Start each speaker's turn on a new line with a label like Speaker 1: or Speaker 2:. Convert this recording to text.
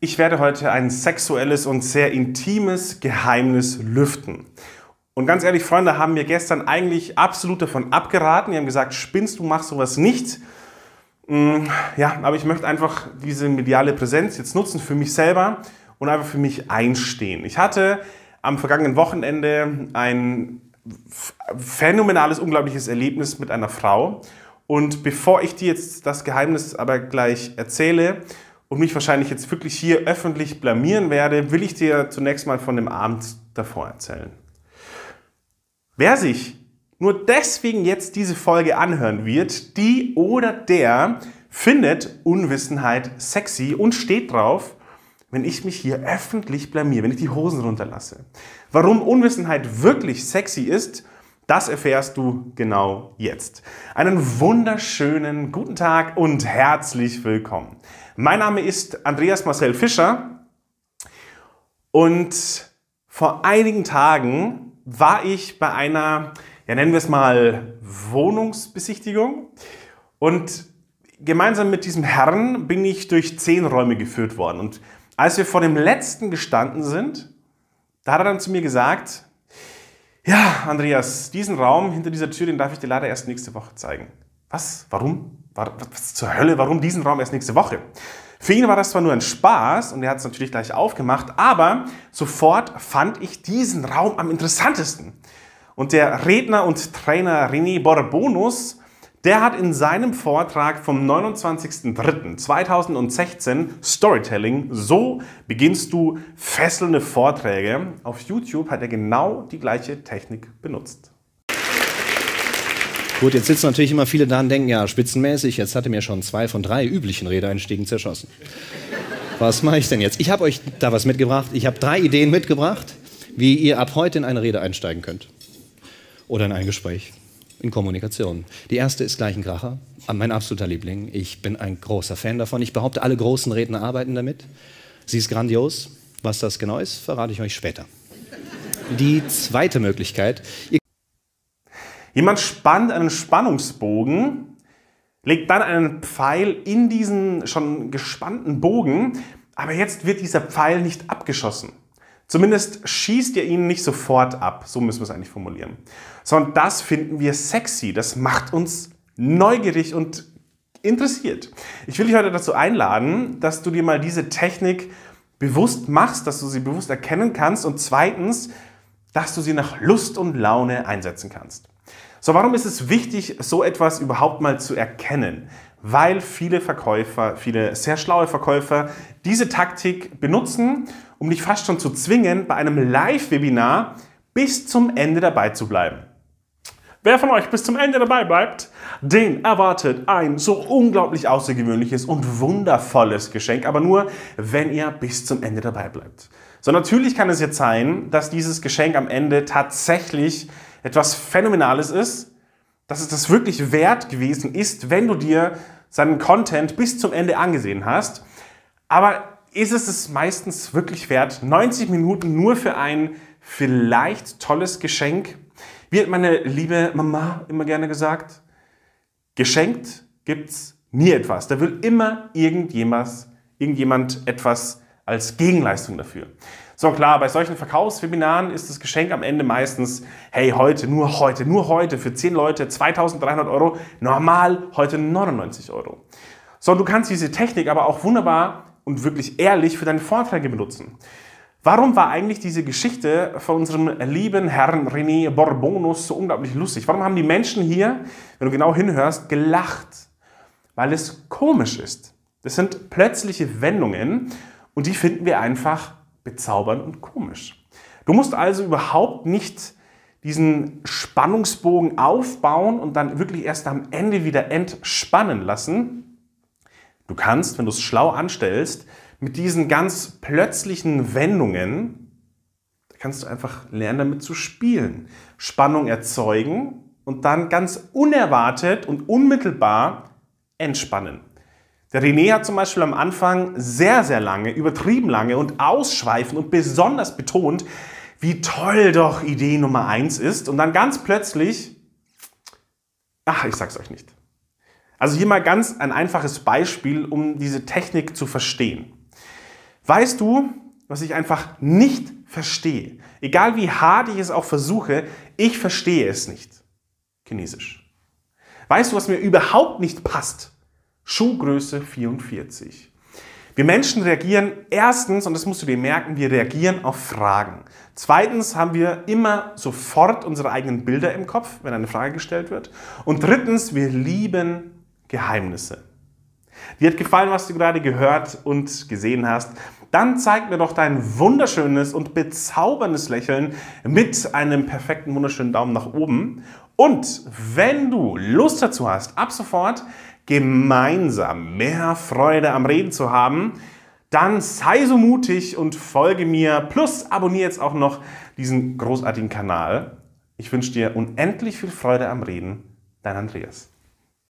Speaker 1: Ich werde heute ein sexuelles und sehr intimes Geheimnis lüften. Und ganz ehrlich, Freunde haben mir gestern eigentlich absolut davon abgeraten. Die haben gesagt, spinnst du, machst sowas nicht. Mm, ja, aber ich möchte einfach diese mediale Präsenz jetzt nutzen für mich selber und einfach für mich einstehen. Ich hatte am vergangenen Wochenende ein phänomenales, unglaubliches Erlebnis mit einer Frau. Und bevor ich dir jetzt das Geheimnis aber gleich erzähle, und mich wahrscheinlich jetzt wirklich hier öffentlich blamieren werde, will ich dir zunächst mal von dem Abend davor erzählen. Wer sich nur deswegen jetzt diese Folge anhören wird, die oder der findet Unwissenheit sexy und steht drauf, wenn ich mich hier öffentlich blamiere, wenn ich die Hosen runterlasse. Warum Unwissenheit wirklich sexy ist, das erfährst du genau jetzt. Einen wunderschönen guten Tag und herzlich willkommen. Mein Name ist Andreas Marcel Fischer und vor einigen Tagen war ich bei einer, ja nennen wir es mal, Wohnungsbesichtigung und gemeinsam mit diesem Herrn bin ich durch zehn Räume geführt worden. Und als wir vor dem letzten gestanden sind, da hat er dann zu mir gesagt, ja, Andreas, diesen Raum hinter dieser Tür, den darf ich dir leider erst nächste Woche zeigen. Was? Warum? was zur Hölle, warum diesen Raum erst nächste Woche? Für ihn war das zwar nur ein Spaß und er hat es natürlich gleich aufgemacht, aber sofort fand ich diesen Raum am interessantesten. Und der Redner und Trainer René Borbonus, der hat in seinem Vortrag vom 29.03.2016 Storytelling, so beginnst du fesselnde Vorträge. Auf YouTube hat er genau die gleiche Technik benutzt.
Speaker 2: Gut, jetzt sitzen natürlich immer viele da und denken, ja, spitzenmäßig, jetzt hat er mir schon zwei von drei üblichen Redeeinstiegen zerschossen. Was mache ich denn jetzt? Ich habe euch da was mitgebracht. Ich habe drei Ideen mitgebracht, wie ihr ab heute in eine Rede einsteigen könnt. Oder in ein Gespräch, in Kommunikation. Die erste ist gleich ein Kracher, mein absoluter Liebling. Ich bin ein großer Fan davon. Ich behaupte, alle großen Redner arbeiten damit. Sie ist grandios. Was das genau ist, verrate ich euch später. Die zweite Möglichkeit,
Speaker 1: Jemand spannt einen Spannungsbogen, legt dann einen Pfeil in diesen schon gespannten Bogen, aber jetzt wird dieser Pfeil nicht abgeschossen. Zumindest schießt ihr ihn nicht sofort ab, so müssen wir es eigentlich formulieren. Sondern das finden wir sexy, das macht uns neugierig und interessiert. Ich will dich heute dazu einladen, dass du dir mal diese Technik bewusst machst, dass du sie bewusst erkennen kannst und zweitens, dass du sie nach Lust und Laune einsetzen kannst. So, warum ist es wichtig, so etwas überhaupt mal zu erkennen? Weil viele Verkäufer, viele sehr schlaue Verkäufer diese Taktik benutzen, um dich fast schon zu zwingen, bei einem Live-Webinar bis zum Ende dabei zu bleiben. Wer von euch bis zum Ende dabei bleibt, den erwartet ein so unglaublich außergewöhnliches und wundervolles Geschenk, aber nur, wenn ihr bis zum Ende dabei bleibt. So natürlich kann es jetzt sein, dass dieses Geschenk am Ende tatsächlich etwas Phänomenales ist, dass es das wirklich wert gewesen ist, wenn du dir seinen Content bis zum Ende angesehen hast. Aber ist es es meistens wirklich wert, 90 Minuten nur für ein vielleicht tolles Geschenk? Wie hat meine liebe Mama immer gerne gesagt, geschenkt gibt's nie etwas. Da will immer irgendjemand, irgendjemand etwas als Gegenleistung dafür. So klar, bei solchen Verkaufswebinaren ist das Geschenk am Ende meistens, hey, heute, nur heute, nur heute für 10 Leute 2300 Euro, normal heute 99 Euro. So, du kannst diese Technik aber auch wunderbar und wirklich ehrlich für deine Vorträge benutzen. Warum war eigentlich diese Geschichte von unserem lieben Herrn René Borbonus so unglaublich lustig? Warum haben die Menschen hier, wenn du genau hinhörst, gelacht? Weil es komisch ist. Das sind plötzliche Wendungen und die finden wir einfach bezaubernd und komisch. Du musst also überhaupt nicht diesen Spannungsbogen aufbauen und dann wirklich erst am Ende wieder entspannen lassen. Du kannst, wenn du es schlau anstellst, mit diesen ganz plötzlichen Wendungen, kannst du einfach lernen, damit zu spielen. Spannung erzeugen und dann ganz unerwartet und unmittelbar entspannen. Der René hat zum Beispiel am Anfang sehr, sehr lange, übertrieben lange und ausschweifend und besonders betont, wie toll doch Idee Nummer eins ist. Und dann ganz plötzlich, ach, ich sag's euch nicht. Also hier mal ganz ein einfaches Beispiel, um diese Technik zu verstehen. Weißt du, was ich einfach nicht verstehe? Egal wie hart ich es auch versuche, ich verstehe es nicht. Chinesisch. Weißt du, was mir überhaupt nicht passt? Schuhgröße 44. Wir Menschen reagieren erstens, und das musst du dir merken, wir reagieren auf Fragen. Zweitens haben wir immer sofort unsere eigenen Bilder im Kopf, wenn eine Frage gestellt wird. Und drittens, wir lieben Geheimnisse. Dir hat gefallen, was du gerade gehört und gesehen hast? Dann zeig mir doch dein wunderschönes und bezauberndes Lächeln mit einem perfekten, wunderschönen Daumen nach oben. Und wenn du Lust dazu hast, ab sofort gemeinsam mehr Freude am Reden zu haben, dann sei so mutig und folge mir. Plus abonniere jetzt auch noch diesen großartigen Kanal. Ich wünsche dir unendlich viel Freude am Reden. Dein Andreas.